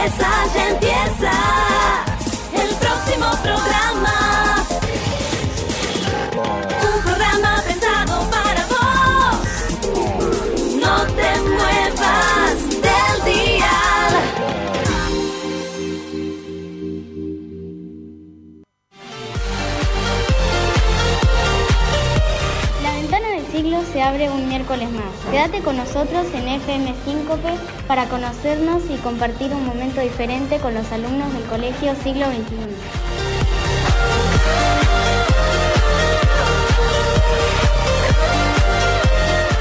empieza, ya empieza el próximo programa. Un programa pensado para vos. No te muevas del dial. La ventana del siglo se abre un Quédate con nosotros en FM Síncope para conocernos y compartir un momento diferente con los alumnos del Colegio Siglo XXI.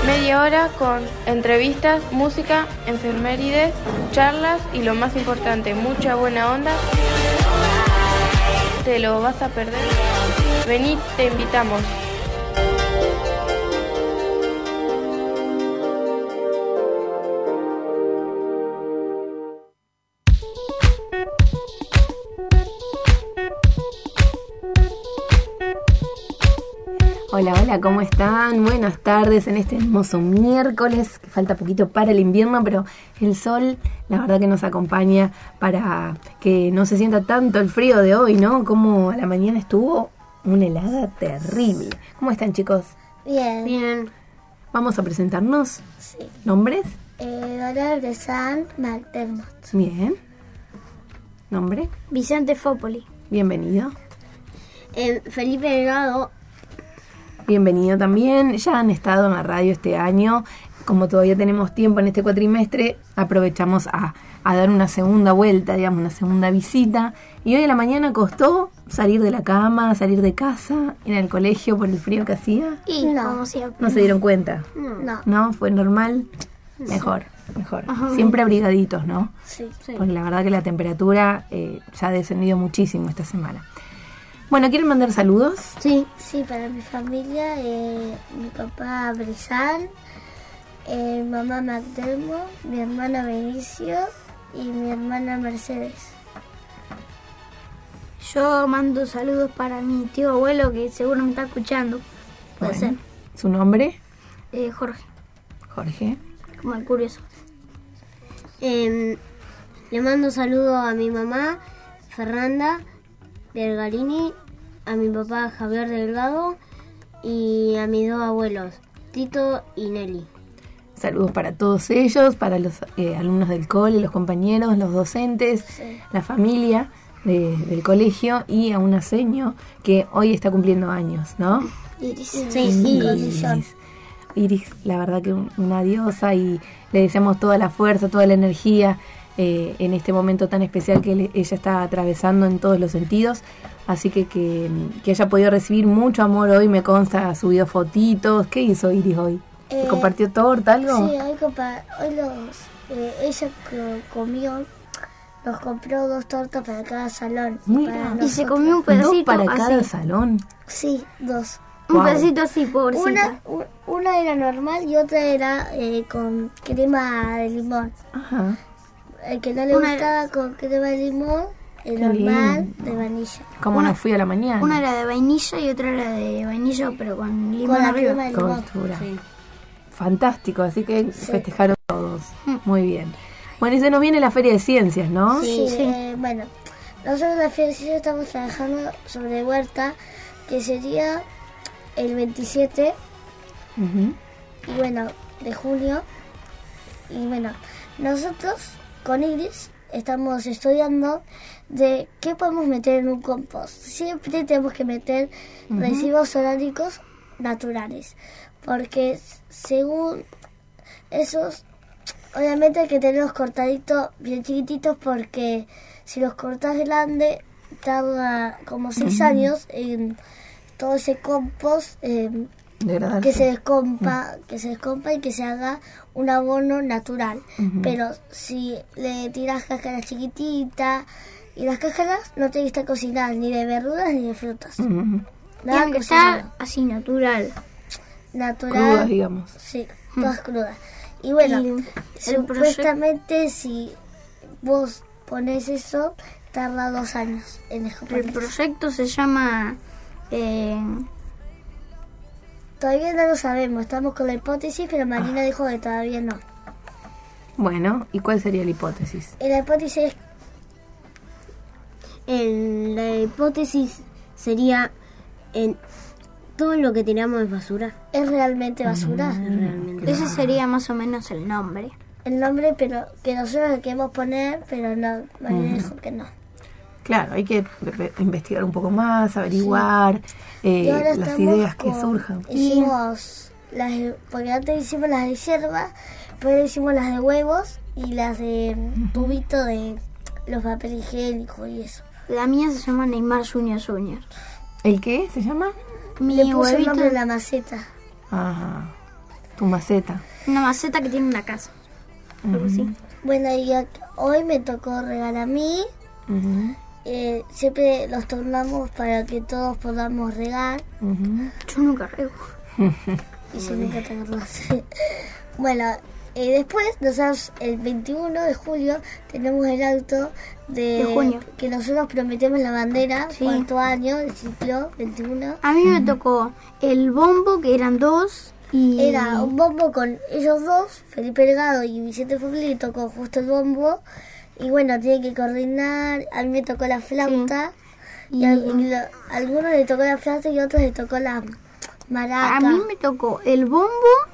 Media hora con entrevistas, música, enfermerides, charlas y lo más importante, mucha buena onda. Te lo vas a perder. Vení, te invitamos. Hola, hola, ¿cómo están? Buenas tardes en este hermoso miércoles, que falta poquito para el invierno, pero el sol, la verdad que nos acompaña para que no se sienta tanto el frío de hoy, ¿no? Como a la mañana estuvo una helada terrible. ¿Cómo están, chicos? Bien. Bien. Vamos a presentarnos. Sí. ¿Nombres? Eh, Dolor de San McDermott. Bien. ¿Nombre? Vicente Fópoli. Bienvenido. Eh, Felipe Delgado. Bienvenido también. Ya han estado en la radio este año. Como todavía tenemos tiempo en este cuatrimestre, aprovechamos a, a dar una segunda vuelta, digamos, una segunda visita. Y hoy a la mañana costó salir de la cama, salir de casa, ir al colegio por el frío que hacía. Y no. como siempre. ¿No se dieron cuenta? No. ¿No? ¿Fue normal? Mejor, mejor. Siempre abrigaditos, ¿no? Sí. Porque la verdad que la temperatura eh, ya ha descendido muchísimo esta semana. Bueno, ¿quieren mandar saludos? Sí. Sí, para mi familia, eh, mi papá Brizal, eh, mamá McDermott, mi hermana Benicio y mi hermana Mercedes. Yo mando saludos para mi tío abuelo que seguro me está escuchando. Puede Bueno, ¿Su nombre? ser. Eh, Jorge, Jorge. como el curioso. Em, le mando saludos a mi mamá, Fernanda Vergarini, a mi papá Javier Delgado y a mis dos abuelos, Tito y Nelly. Saludos para todos ellos, para los eh, alumnos del cole, los compañeros, los docentes, la familia de- del colegio y a una seño que hoy está cumpliendo años, ¿no? Iris. Sí, Iris. Iris, la verdad que un- una diosa y le deseamos toda la fuerza, toda la energía eh, en este momento tan especial que le- ella está atravesando en todos los sentidos. Así que, que que haya podido recibir mucho amor hoy, me consta, ha subido fotitos. ¿Qué hizo Iris hoy? ¿Te Eh, ¿Compartió torta, algo? Sí, hoy, compa- hoy los, eh, ella co- comió, nos compró dos tortas para cada salón. Mira. para Y se comió un Dos pedacito para así. cada salón. Sí, dos. Un Wow. pedacito así, pobrecita. Una, una era normal y otra era eh, con crema de limón. Ajá. El que no le Una- gustaba con crema de limón, el Qué normal de vainilla. ¿Cómo nos fui a la mañana? Una era de vainilla y otra era de vainilla, pero con limón Con la arriba. crema de Con limón. Fantástico, así que festejaron todos. Muy bien. Bueno, y se nos viene la Feria de Ciencias, ¿no? Sí, eh, bueno, nosotros en la Feria estamos trabajando sobre huerta, que sería el 27 Ujú. y bueno, de junio. Y bueno, nosotros con Iris estamos estudiando de qué podemos meter en un compost. Siempre tenemos que meter residuos orgánicos naturales, porque según esos, obviamente hay que tenerlos cortaditos, bien chiquititos, porque si los cortas grande, tarda como seis años en todo ese compost eh, Degradarse. que se descompa, que se descompa y que se haga un abono natural. Pero si le tiras cáscaras chiquititas y las cáscaras no tienen que estar cocinadas ni de verduras ni de frutas. Ujú. Nada Tiene que estar así natural. natural. Crudas, digamos. Sí, todas crudas. Y bueno, Y el supuestamente si vos pones eso, tarda dos años en El descomponerse. proyecto se llama eh, Todavía no lo sabemos, estamos con la hipótesis, pero Marina dijo que todavía no. Bueno, ¿y cuál sería la hipótesis? La hipótesis la hipótesis sería en todo lo que tiramos es basura. es realmente basura. Realmente. ese sería más o menos el nombre. El nombre, pero que nosotros le queremos poner, pero no, Marina dijo que no. Claro, hay que ve- ve- investigar un poco más, averiguar eh, las ideas que surjan. Hicimos las, porque antes hicimos las de hierba, pero hicimos las de huevos y las de tubito de los papeles higiénicos y eso. La mía se llama Neymar Junior Junior. ¿El qué se llama? Mi Le puse el huevito, nombre de la maceta. Ajá. Tu maceta. una maceta que tiene una casa. Algo así. Bueno, y hoy me tocó regalar a mí. Eh, siempre los tornamos para que todos podamos regar. Yo nunca rego. Y si nunca te bueno, eh, después, nosotros el 21 de julio tenemos el acto de, De junio. que nosotros prometemos la bandera, Sí. cuarto año, el ciclo 21. A mí me tocó el bombo, que eran dos, y... Era un bombo con ellos dos, Felipe Delgado y Vicente Fugli, le tocó justo el bombo. Y bueno, tiene que coordinar. A mí me tocó la flauta. Y, a, y lo- a algunos le tocó la flauta y a otros le tocó la maraca. A mí me tocó el bombo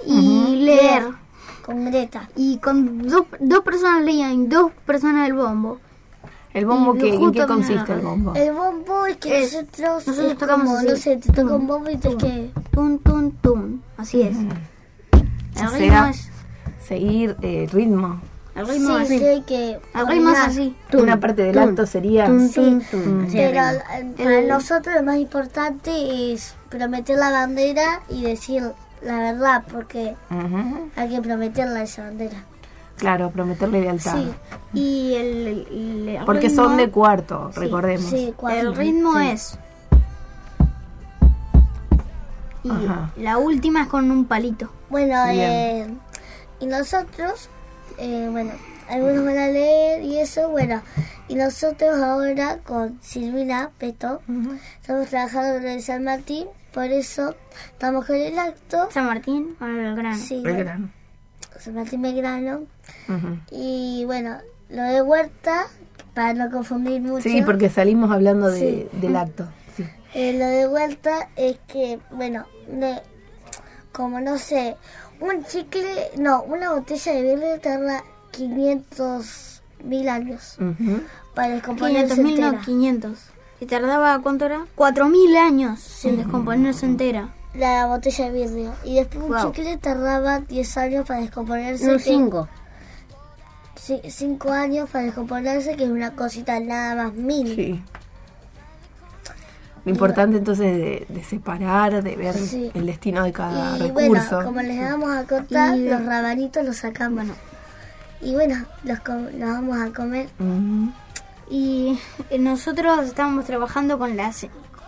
y leer. Con Greta. Y con dos, dos personas leían y dos personas el bombo. ¿El bombo Y que, en qué consiste el bombo? El bombo es que Es- nosotros, nosotros es tocamos como, así. no sé, te toca un bombo y tienes que... Tum, tum, tum. Así es. El O ritmo es... seguir el ritmo. El Sí, sí, así. hay que... Es coordinar. así. Una parte del acto sería... Tum, Sí, tum, tum. Pero eh, para nosotros lo más importante es prometer la bandera y decir la verdad, porque hay que prometerla esa bandera. Claro, prometerle lealtad. Sí, Y el, el- el Porque ritmo, son de cuarto, recordemos. sí, cuatro. El ritmo es... Y Ajá. la última es con un palito. Bueno, Bien. eh, y nosotros, eh, bueno, algunos van a leer y eso, bueno, y nosotros ahora con Silvina Peto estamos trabajando en el San Martín, por eso estamos con el acto, San Martín o Belgrano. sí, Belgrano. San Martín Belgrano, Ujú. y bueno, lo de Huerta, para no confundir mucho. Sí, porque salimos hablando de, Sí. del acto. Sí. Eh, lo de vuelta es que, bueno, de- como no sé, un chicle, no, una botella de birra tarda 500 mil años Mm. para 500 descomponerse mil, no, entera. 500. ¿Y tardaba cuánto era? 4.000 años en descomponerse entera. La botella de vidrio. Y después un Wow. chicle tardaba 10 años para descomponerse. No, que- cinco. sí, 5 años para descomponerse, que es una cosita nada más mil. Sí. Lo importante entonces de, de separar, de ver Sí. el destino de cada Y bueno, como les vamos a cortar, Y- los rabanitos los sacamos. Y bueno, los, los vamos a comer. Y eh, nosotros estábamos trabajando con la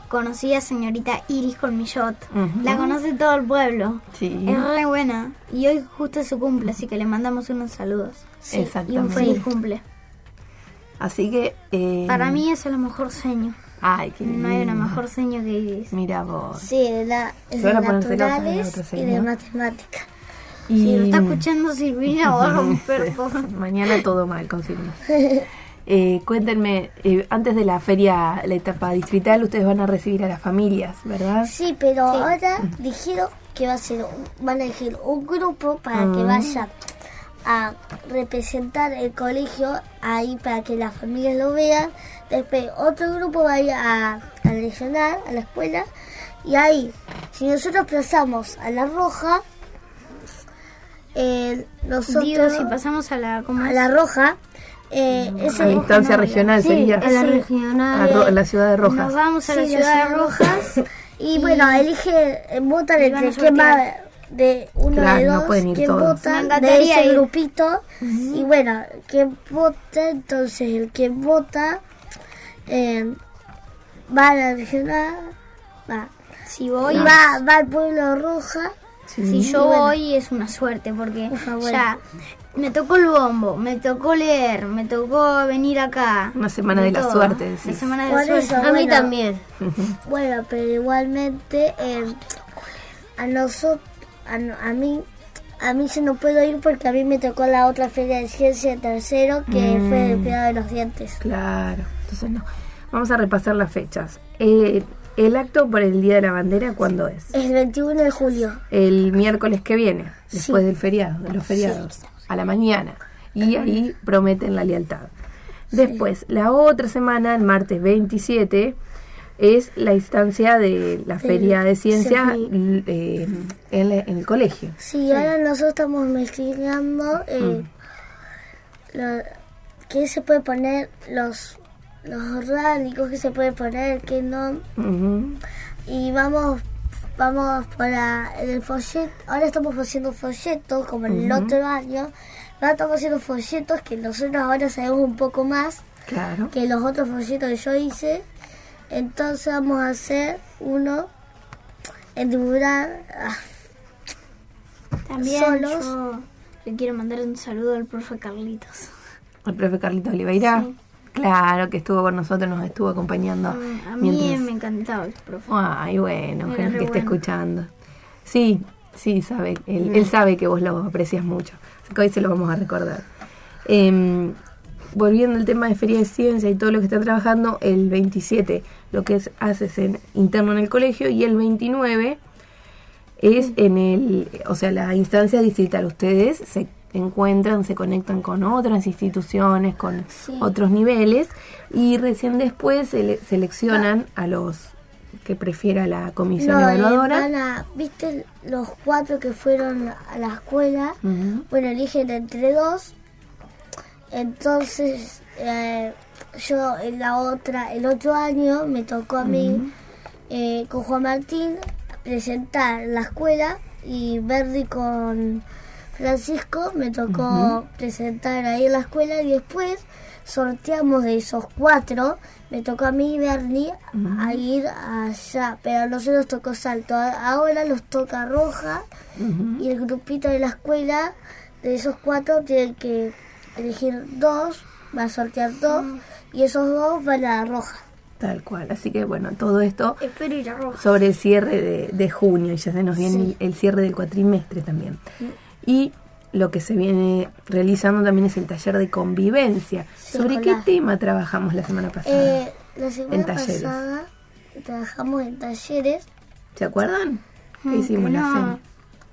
conocida señorita Iris Colmillot. La conoce todo el pueblo. Sí. Es re buena. Y hoy justo es su cumple, así que le mandamos unos saludos. Y un Exactamente. feliz cumple. Así que... eh, Para mí es el mejor seño. Ay, qué No hay una mejor seño que Iris. Mira vos. Sí, de la, es de naturales y de matemática. Y Si lo está escuchando Silvina va a romper todo. mañana todo mal con Silvia. Eh, cuéntenme, eh, antes de la feria, la etapa distrital, ustedes van a recibir a las familias, ¿verdad? Sí, pero ahora dijeron que va a ser, un- van a elegir un grupo para que Mm. vaya a representar el colegio ahí para que las familias lo vean. Después otro grupo va a ir a, a lesionar a la escuela y ahí, si nosotros pasamos a la roja, eh, nosotros Digo, si pasamos a la... ¿cómo a es? la roja, eh, A instancia regional Sí, sería. A la Sí. regional. A la ciudad de Nos Rojas. vamos a la Sí, la ciudad de Rojas Y, bueno, elige, eh, votan entre quién va de uno Claro, de no dos, pueden ir quién todos. Me vota de ese ir. grupito. Y bueno, quien vota, entonces el que vota eh, va a la regional, va. Si voy, va, va al pueblo roja. si yo voy es una suerte porque Por favor. ya me tocó el bombo, me tocó leer, me tocó venir acá. Una semana de la suerte, La decís. semana de Por la suerte. eso, A mí bueno, también. Bueno, pero igualmente eh, a nosotros, a, no- a mí, a mí se no puedo ir porque a mí me tocó la otra feria de ciencia de tercero que fue el cuidado de los dientes. Claro, entonces no. Vamos a repasar las fechas. Eh, el acto por el Día de la Bandera, ¿cuándo es? El 21 de julio. El miércoles que viene, después del feriado, de los feriados, a la mañana. Y ahí prometen la lealtad. Después, la otra semana, el martes 27, es la instancia de la Feria de Ciencia sí. l- eh, en, el colegio. Sí, ahora nosotros estamos investigando eh, lo- qué se puede poner, los, los ránicos que se puede poner, que no. Ujú. Y vamos vamos para el folleto. Ahora estamos haciendo folletos como en el otro año. Ahora estamos haciendo folletos que nosotros ahora sabemos un poco más Claro. que los otros folletos que yo hice. Entonces vamos a hacer uno en dibujar. ah, También solos. yo le quiero mandar un saludo al profe Carlitos. El profe Carlito Oliveira. Claro, que estuvo con nosotros, nos estuvo acompañando. Mm, A mí mientras- me encantaba el profe. Ay, bueno, re que esté bueno. escuchando. Sí, sí, sabe. Él, él sabe que vos lo aprecias mucho. Así que hoy se lo vamos a recordar. Em, volviendo al tema de Feria de Ciencia y todo lo que están trabajando, el 27 lo que es, haces en, interno en el colegio y el 29 es en el, o sea, la instancia distrital. Ustedes se encuentran, se conectan con otras instituciones, con otros niveles y recién después sele- seleccionan a los que prefiera la comisión No, evaluadora. van a- ¿Viste los cuatro que fueron a la escuela? Bueno, eligen entre dos. Entonces, eh, yo en la otra, el otro año me tocó a mí eh, con Juan Martín presentar la escuela y Verdi con Francisco me tocó presentar ahí en la escuela y después sorteamos de esos cuatro. Me tocó a mí y Bernie a ir allá, pero a nosotros nos tocó salto. Ahora los toca roja y el grupito de la escuela de esos cuatro tienen que elegir dos, va a sortear dos y esos dos van a la roja. Tal cual. Así que bueno, todo esto Espero ir a Roja. sobre el cierre de, de junio y ya se nos viene el, el cierre del cuatrimestre también. Y lo que se viene realizando también es el taller de convivencia. Sí, ¿Sobre qué escolar. tema trabajamos la semana pasada? Eh, la semana En talleres. pasada trabajamos en talleres. ¿Se acuerdan? ¿Qué Mm, hicimos la no. cena?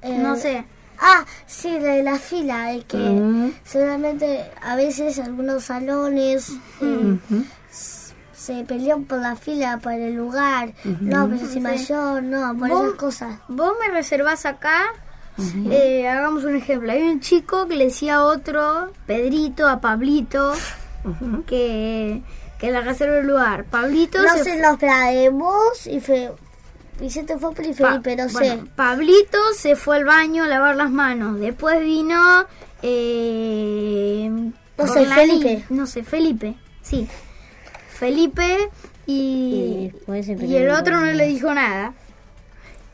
eh, No sé. Ah, sí, la de la fila, es que Mm. seguramente a veces algunos salones eh, se pelean por la fila, por el lugar. No, pero si mayor, no, por ¿Vos? esas cosas. Vos me reservás acá. Eh, hagamos un ejemplo. Hay un chico que le decía a otro, Pedrito, a Pablito, que, que le reserve el lugar. Pablito No se los de vos y fe, Vicente Fopri y Pa- Felipe, no sé. bueno, Pablito se fue al baño a lavar las manos. Después vino. Eh, No sé, Felipe. No sé, Felipe. Sí. Felipe y. Y se el otro no le dijo nada.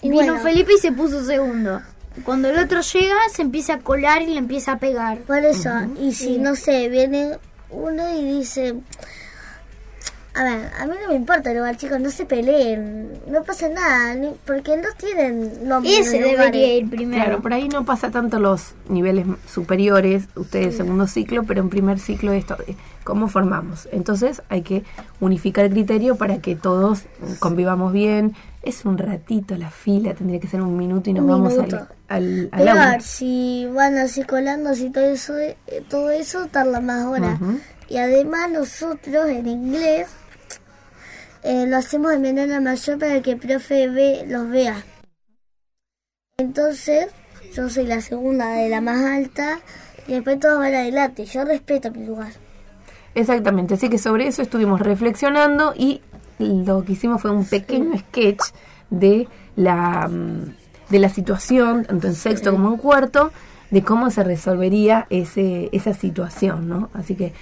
Y vino bueno. Felipe y se puso segundo. Cuando el otro llega, se empieza a colar y le empieza a pegar. Por eso, y si no sé, viene uno y dice, a ver, a mí no me importa el lugar, chicos, no se peleen, no pasa nada, ni- porque no tienen nombre. Ese debería ir primero. Claro, por ahí no pasa tanto los niveles superiores, ustedes segundo ciclo, pero en primer ciclo esto, eh, ¿cómo formamos? Entonces hay que unificar el criterio para que todos convivamos bien. Es un ratito la fila, tendría que ser un minuto y nos Un vamos minuto. al, al, al aula. si van así colando y todo eso, eh, todo eso tarda más horas. Ujú. Y además nosotros en inglés eh, lo hacemos de menor mayor para que el profe ve, los vea. Entonces, yo soy la segunda de la más alta y después todos van adelante. Yo respeto mi lugar. Exactamente, así que sobre eso estuvimos reflexionando y lo que hicimos fue un pequeño sketch de la, mm, de la situación, tanto en sexto como en cuarto, de cómo se resolvería ese, esa situación, ¿no? Así que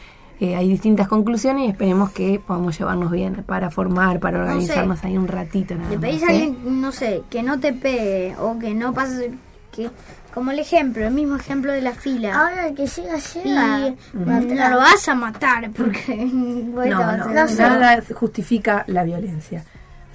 eh, hay distintas conclusiones y esperemos que podamos llevarnos bien para formar, para organizarnos ahí un ratito. Nada Le pedís más, a ¿eh? alguien, no sé, que no te pegue o que no pase, que como el ejemplo, el mismo ejemplo de la fila. Ahora el que llega, Y llega. no lo vas a matar porque bueno, No, no, no sé. nada justifica la violencia.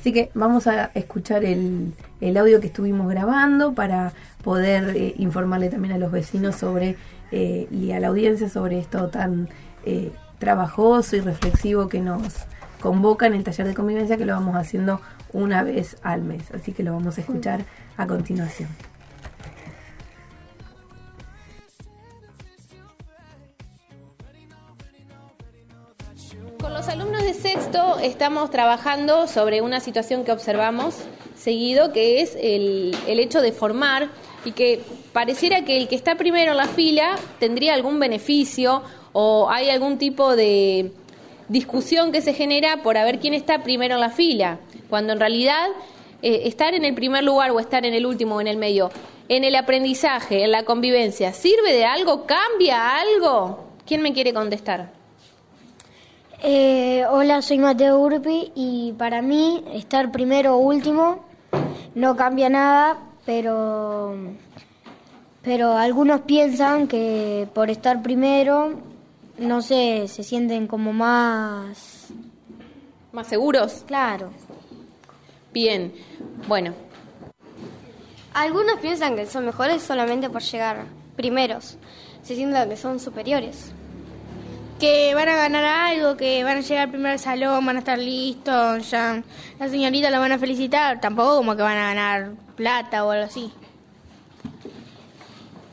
Así que vamos a escuchar el, el audio que estuvimos grabando para poder eh, informarle también a los vecinos sobre eh, y a la audiencia sobre esto tan eh, trabajoso y reflexivo que nos convoca en el taller de convivencia que lo vamos haciendo una vez al mes. Así que lo vamos a escuchar a continuación. Sexto estamos trabajando sobre una situación que observamos seguido, que es el, el hecho de formar y que pareciera que el que está primero en la fila tendría algún beneficio o hay algún tipo de discusión que se genera por a ver quién está primero en la fila, cuando en realidad eh, estar en el primer lugar o estar en el último o en el medio, en el aprendizaje, en la convivencia, ¿sirve de algo? ¿Cambia algo? ¿Quién me quiere contestar? Eh, hola, soy Mateo Urpi y para mí estar primero o último no cambia nada, pero pero algunos piensan que por estar primero, no sé, se sienten como más ¿Más seguros? claro. Bien, bueno, Algunos piensan que son mejores solamente por llegar primeros. Se sienten que son superiores. Que van a ganar algo, que van a llegar primero al salón, van a estar listos, ya la señorita la van a felicitar, tampoco como que van a ganar plata o algo así.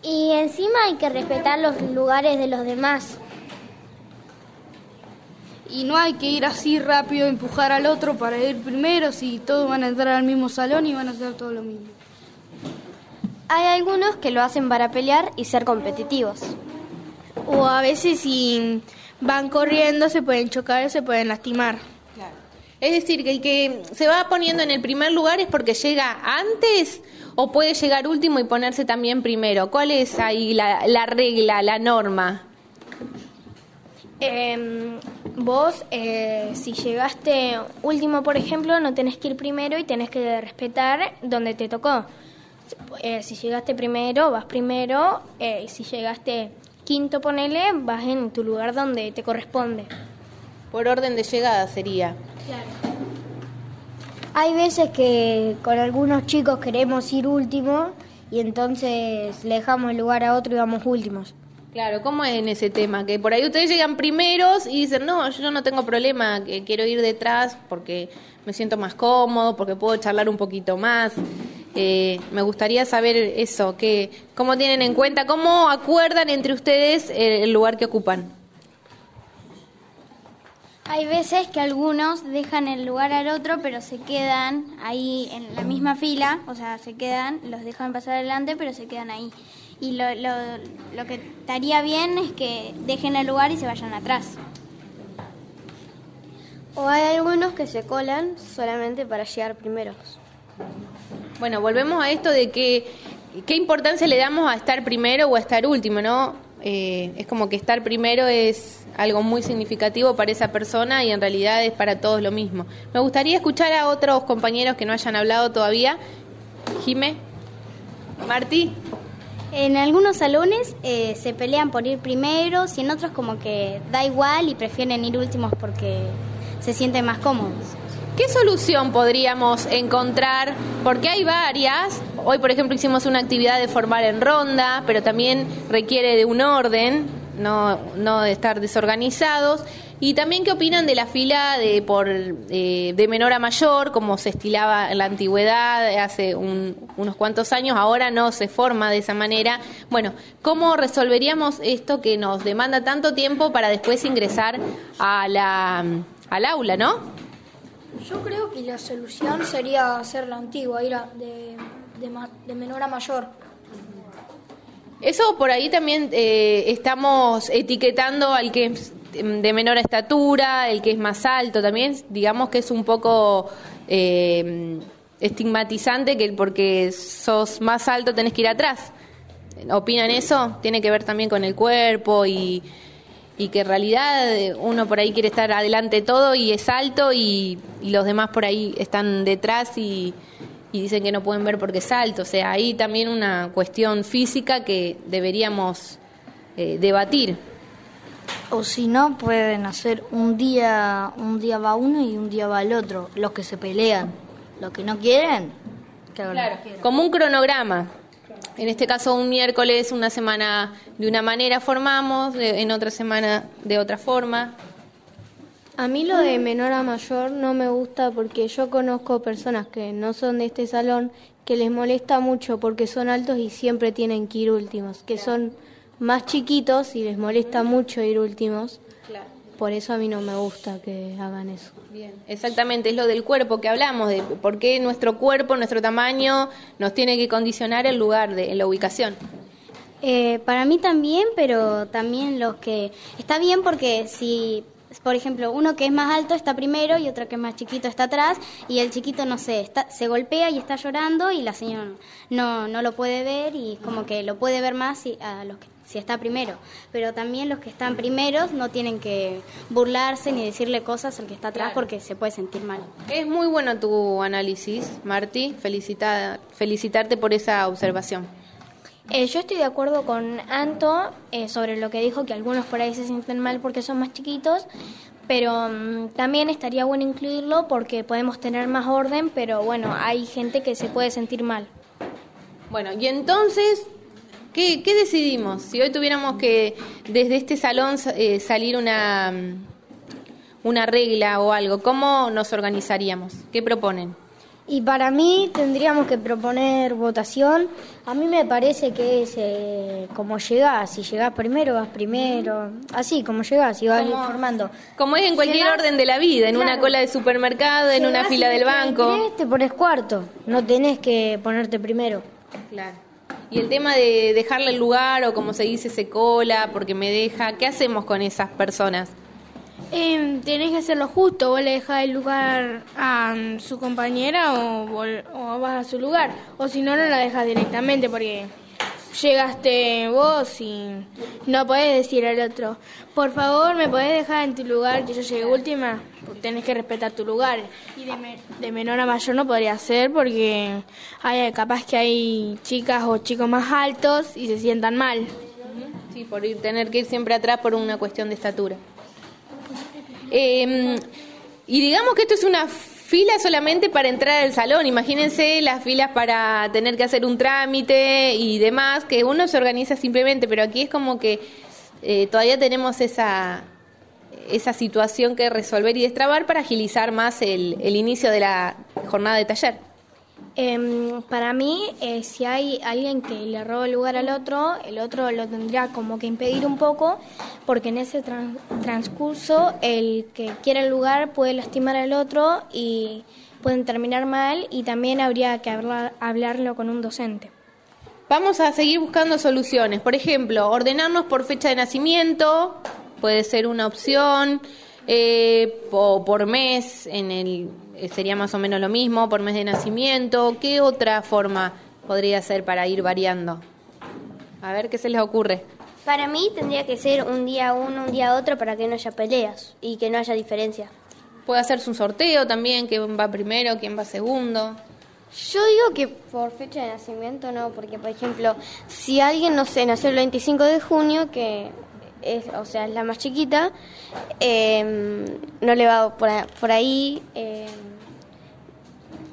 Y encima hay que respetar los lugares de los demás. Y no hay que ir así rápido, empujar al otro para ir primero, si todos van a entrar al mismo salón y van a hacer todo lo mismo. Hay algunos que lo hacen para pelear y ser competitivos. O a veces si van corriendo se pueden chocar o se pueden lastimar. es decir, que el que se va poniendo en el primer lugar es porque llega antes o puede llegar último y ponerse también primero. ¿Cuál es ahí la, la regla, la norma? Em, vos, eh, si llegaste último, por ejemplo, no tenés que ir primero y tenés que respetar donde te tocó. Eh, si llegaste primero, vas primero. eh, y si llegaste quinto, ponele, vas en tu lugar donde te corresponde. Por orden de llegada sería. Hay veces que con algunos chicos queremos ir último y entonces le dejamos el lugar a otro y vamos últimos. Claro, ¿cómo es en ese tema? Que por ahí ustedes llegan primeros y dicen, no, yo no tengo problema, que quiero ir detrás porque me siento más cómodo, porque puedo charlar un poquito más. Eh, me gustaría saber eso, que, cómo tienen en cuenta, cómo acuerdan entre ustedes el, el lugar que ocupan. Hay veces que algunos dejan el lugar al otro, pero se quedan ahí en la misma fila, o sea, se quedan, los dejan pasar adelante, pero se quedan ahí. Y lo, lo, lo que estaría bien es que dejen el lugar y se vayan atrás. O hay algunos que se colan solamente para llegar primeros. Bueno, volvemos a esto de que qué importancia le damos a estar primero o a estar último, ¿no? Eh, es como que estar primero es algo muy significativo para esa persona y en realidad es para todos lo mismo. Me gustaría escuchar a otros compañeros que no hayan hablado todavía. Jime, Martí. En algunos salones eh, se pelean por ir primeros y en otros como que da igual y prefieren ir últimos porque se sienten más cómodos. ¿Qué solución podríamos encontrar? Porque hay varias. Hoy, por ejemplo, hicimos una actividad de formar en ronda, pero también requiere de un orden, no, de estar desorganizados. Y también, ¿qué opinan de la fila de, por, eh, de menor a mayor, como se estilaba en la antigüedad hace un- unos cuantos años? Ahora no se forma de esa manera. Bueno, ¿cómo resolveríamos esto que nos demanda tanto tiempo para después ingresar a al aula, no? Yo creo que la solución sería hacer la antigua, ir a- de, de de menor a mayor. Eso por ahí también eh, estamos etiquetando al que es de menor estatura, el que es más alto también, digamos que es un poco eh, estigmatizante que porque sos más alto tenés que ir atrás. ¿Opinan eso? Tiene que ver también con el cuerpo y, y que en realidad eh, uno por ahí quiere estar adelante de todo y es alto y, y los demás por ahí están detrás y, y dicen que no pueden ver porque es alto. O sea, hay también una cuestión física que deberíamos eh, debatir. O si no, pueden hacer un día, un día va uno y un día va el otro. Los que se pelean, los que no quieren, que lo que quieran. Como un cronograma. En este caso, un miércoles, una semana de una manera formamos, de- en otra semana de otra forma. A mí lo de menor a mayor no me gusta porque yo conozco personas que no son de este salón que les molesta mucho porque son altos y siempre tienen que ir últimos, que son más chiquitos y les molesta mucho ir últimos. Por eso a mí no me gusta que hagan eso. Bien, exactamente, es lo del cuerpo que hablamos, de por qué nuestro cuerpo, nuestro tamaño nos tiene que condicionar el lugar, de, la ubicación. Eh, para mí también, pero también los que... Está bien porque si, por ejemplo, uno que es más alto está primero y otro que es más chiquito está atrás y el chiquito, no sé, está, se golpea y está llorando y la señora no, no lo puede ver y como que lo puede ver más si, a los que, si está primero. Pero también los que están primeros no tienen que burlarse ni decirle cosas al que está atrás porque se puede sentir mal. Es muy bueno tu análisis, Marti, felicita, felicitarte por esa observación. Eh, yo estoy de acuerdo con Anto eh, sobre lo que dijo, que algunos por ahí se sienten mal porque son más chiquitos, pero mm, también estaría bueno incluirlo porque podemos tener más orden, pero bueno, hay gente que se puede sentir mal. Bueno, y entonces, ¿qué, qué decidimos? Si hoy tuviéramos que desde este salón eh, salir una, mm, una regla o algo, ¿cómo nos organizaríamos? ¿Qué proponen? Y para mí tendríamos que proponer votación. A mí me parece que es eh, como llegás. Si llegás primero, vas primero. Así, como llegás y vas Como- informando. Como es en cualquier Llegás- orden de la vida, en una cola de supermercado, en una fila del te banco. te pones cuarto. No tenés que ponerte primero. Claro. Y el tema de dejarle el lugar o como se dice, se cola porque me deja, ¿qué hacemos con esas personas? Eh, tenés que hacerlo justo, vos le dejás el lugar a mm, su compañera o, o vas a su lugar, o si no, no la dejas directamente porque llegaste vos y no podés decir al otro, por favor, ¿me podés dejar en tu lugar que yo llegué última? Tenés que respetar tu lugar. Y de, de menor a mayor no podría ser porque hay, capaz que hay chicas o chicos más altos y se sientan mal. Sí, por ir, tener que ir siempre atrás por una cuestión de estatura. Eh, y digamos que esto es una fila solamente para entrar al salón. Imagínense las filas para tener que hacer un trámite y demás, que uno se organiza simplemente, pero aquí es como que eh, todavía tenemos esa, esa situación que resolver y destrabar para agilizar más el, el inicio de la jornada de taller. Em, para mí, eh, si hay alguien que le roba el lugar al otro, el otro lo tendría como que impedir un poco, porque en ese tran- transcurso el que quiera el lugar puede lastimar al otro y pueden terminar mal y también habría que hablar- hablarlo con un docente. Vamos a seguir buscando soluciones. Por ejemplo, ordenarnos por fecha de nacimiento puede ser una opción, eh, o por mes, en el, eh, sería más o menos lo mismo, por mes de nacimiento. ¿Qué otra forma podría ser para ir variando? A ver qué se les ocurre. Para mí tendría que ser un día uno, un día otro para que no haya peleas y que no haya diferencia. Puede hacerse un sorteo también, quién va primero, quién va segundo. Yo digo que por fecha de nacimiento no, porque por ejemplo, si alguien, no sé, nació el 25 de junio, que es, o sea, es la más chiquita, eh, no le va por, por ahí, eh,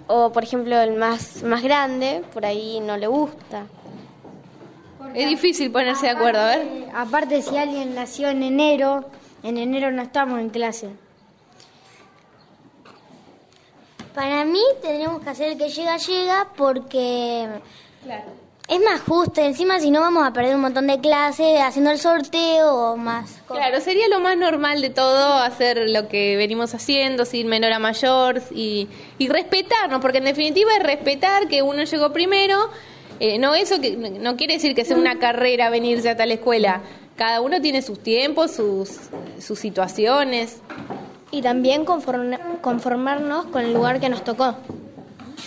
o por ejemplo el más, más grande, por ahí no le gusta. Es difícil ponerse de acuerdo, a ver. Aparte, si alguien nació en enero, en enero no estamos en clase. Para mí tendríamos que hacer el que llega, llega porque es más justo. Encima si no vamos a perder un montón de clases haciendo el sorteo o más. Claro, sería lo más normal de todo hacer lo que venimos haciendo, sin menor a mayor y, y respetarnos, porque en definitiva es respetar que uno llegó primero. Eh, no eso que no quiere decir que sea una carrera venirse a tal escuela. Cada uno tiene sus tiempos, sus, sus situaciones. Y también conform- conformarnos con el lugar que nos tocó.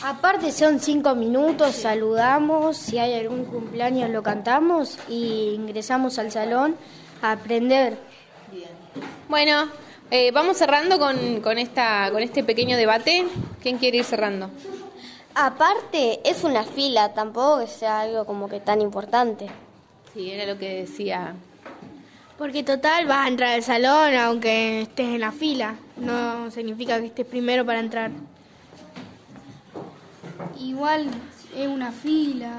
Aparte son cinco minutos, saludamos, si hay algún cumpleaños lo cantamos y ingresamos al salón a aprender. Bueno, eh, vamos cerrando con, con, esta, con este pequeño debate. ¿Quién quiere ir cerrando? Aparte, es una fila, tampoco que sea algo como que tan importante. Sí, era lo que decía. Porque total vas a entrar al salón aunque estés en la fila. No significa que estés primero para entrar. Igual es una fila.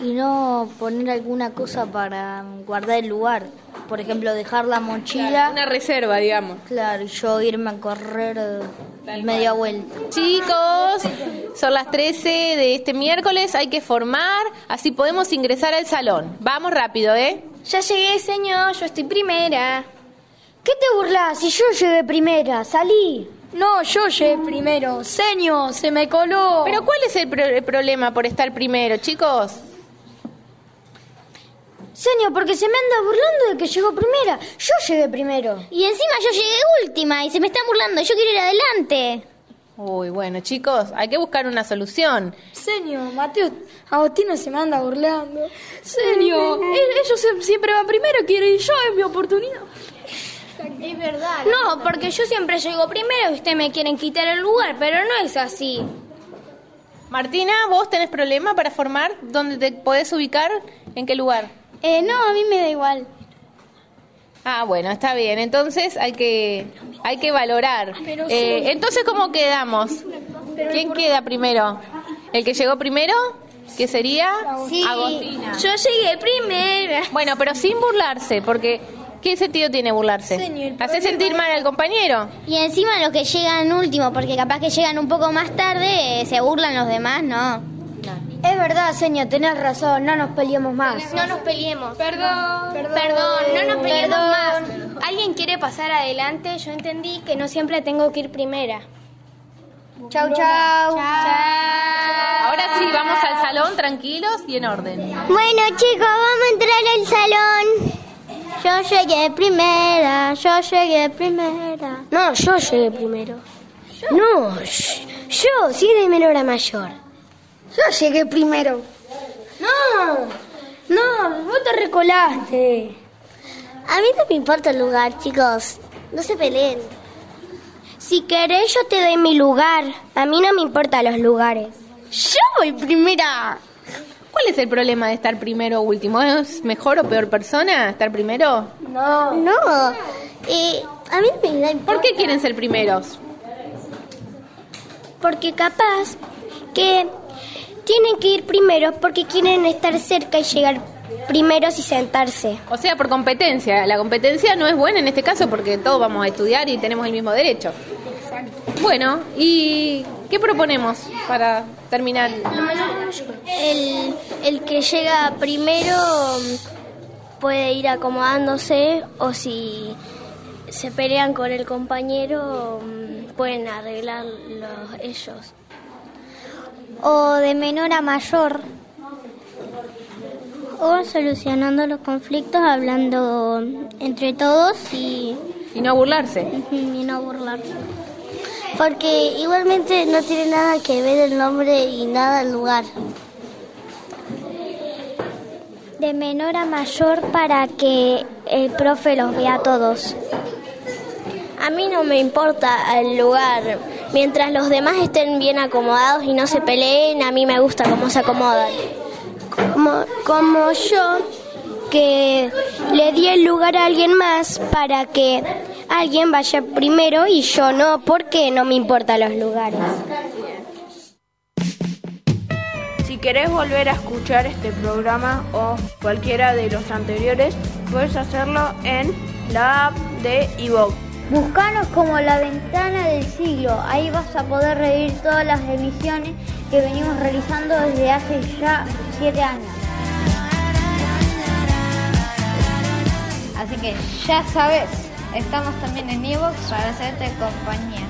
Y no poner alguna cosa para guardar el lugar. Por ejemplo, dejar la mochila. Una reserva, digamos. Claro, y yo irme a correr media vuelta. Chicos, son las 13 de este miércoles, hay que formar, así podemos ingresar al salón. Vamos rápido, ¿eh? Ya llegué, señor, yo estoy primera. ¿Qué te burlas? Si yo llegué primera, salí. No, yo llegué primero. Señor, se me coló. Pero ¿cuál es el, pro- el problema por estar primero, chicos? Señor, porque se me anda burlando de que llegó primera. Yo llegué primero. Y encima yo llegué última y se me están burlando. Yo quiero ir adelante. Uy, bueno, chicos, hay que buscar una solución. Señor, Mateo, Agostino se me anda burlando. Señor, ellos siempre van primero, quiero ir yo, es mi oportunidad. Es verdad. No, porque yo siempre llego primero y ustedes me quieren quitar el lugar, pero no es así. Martina, ¿vos tenés problema para formar? ¿Dónde te podés ubicar? ¿En qué lugar? Eh, no, a mí me da igual. Ah, bueno, está bien. Entonces hay que hay que valorar. Eh, entonces, ¿cómo quedamos? ¿Quién queda primero? ¿El que llegó primero? ¿Qué sería? Sí, Agostina. yo llegué primera. Bueno, pero sin burlarse, porque ¿qué sentido tiene burlarse? Señor, Hace sentir mal al compañero. Y encima los que llegan último, porque capaz que llegan un poco más tarde, eh, se burlan los demás, ¿no? Es verdad, señor, tenés razón, no nos peleemos más. No nos peleemos. Perdón. Perdón, no nos peleemos Perdón. más. ¿Alguien quiere pasar adelante? Yo entendí que no siempre tengo que ir primera. Chau, chau. Ahora sí, vamos al salón tranquilos y en orden. Bueno, chicos, vamos a entrar al salón. Yo llegué primera, yo llegué primera. No, yo llegué primero. No, sh- yo, si eres menor a mayor. Yo llegué primero. No, no, vos te recolaste. A mí no me importa el lugar, chicos. No se peleen. Si querés, yo te doy mi lugar. A mí no me importan los lugares. Yo voy primera. ¿Cuál es el problema de estar primero o último? ¿Es mejor o peor persona estar primero? No. No, eh, a mí me da ¿Por qué quieren ser primeros? Porque capaz que tienen que ir primero porque quieren estar cerca y llegar primeros y sentarse. O sea, por competencia. La competencia no es buena en este caso porque todos vamos a estudiar y tenemos el mismo derecho. Bueno, ¿y qué proponemos para terminar? El, el que llega primero puede ir acomodándose o si se pelean con el compañero mm, pueden arreglarlo ellos. O de menor a mayor. O solucionando los conflictos hablando entre todos y, Y no burlarse. y no burlarse. Porque igualmente no tiene nada que ver el nombre y nada el lugar. De menor a mayor para que el profe los vea a todos. A mí no me importa el lugar. Mientras los demás estén bien acomodados y no se peleen, a mí me gusta cómo se acomodan. Como, como yo, que le di el lugar a alguien más para que alguien vaya primero y yo no, porque no me importan los lugares. Si querés volver a escuchar este programa o cualquiera de los anteriores, puedes hacerlo en la app de iVoox. Buscanos como la ventana del siglo. Ahí vas a poder reír todas las emisiones que venimos realizando desde hace ya siete años. Así que ya sabes, estamos también en Evox para hacerte compañía.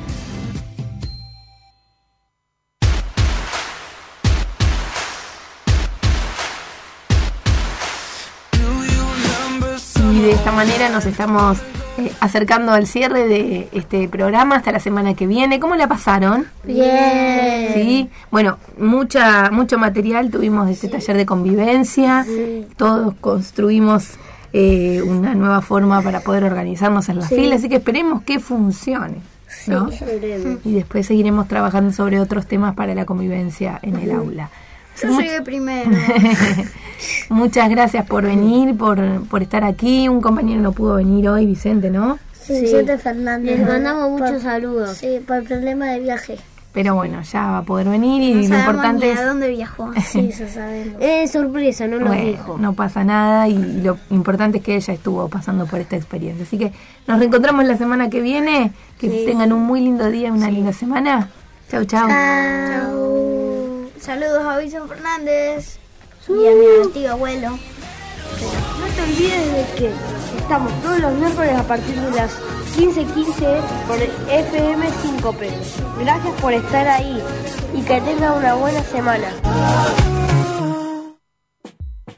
Y de esta manera nos estamos eh, acercando al cierre de este programa hasta la semana que viene. ¿Cómo la pasaron? Bien. Sí, bueno, mucha, mucho material tuvimos de este taller de convivencia. Todos construimos eh, una nueva forma para poder organizarnos en la Sí. fila, así que esperemos que funcione. ¿no? Y después seguiremos trabajando sobre otros temas para la convivencia en el aula. Yo Much- llegué primero. Muchas gracias por venir, por, por estar aquí. Un compañero no pudo venir hoy, Vicente, ¿no? Sí, Vicente Fernández. Les mandamos muchos Por- saludos. Sí, por el problema de viaje. Pero bueno, ya va a poder venir y No lo importante ni es... a dónde viajó. Sí, eso sabemos. Es sorpresa, no nos Bueno, dijo. no pasa nada y lo importante es que ella estuvo pasando por esta experiencia. Así que nos reencontramos la semana que viene. Que tengan un muy lindo día, una linda semana. Chau, chau. Saludos a Wilson Fernández y a mi antiguo abuelo. Te olvides de que estamos todos los miércoles a partir de las 15.15 por el FM 5P. Gracias por estar ahí y que tenga una buena semana.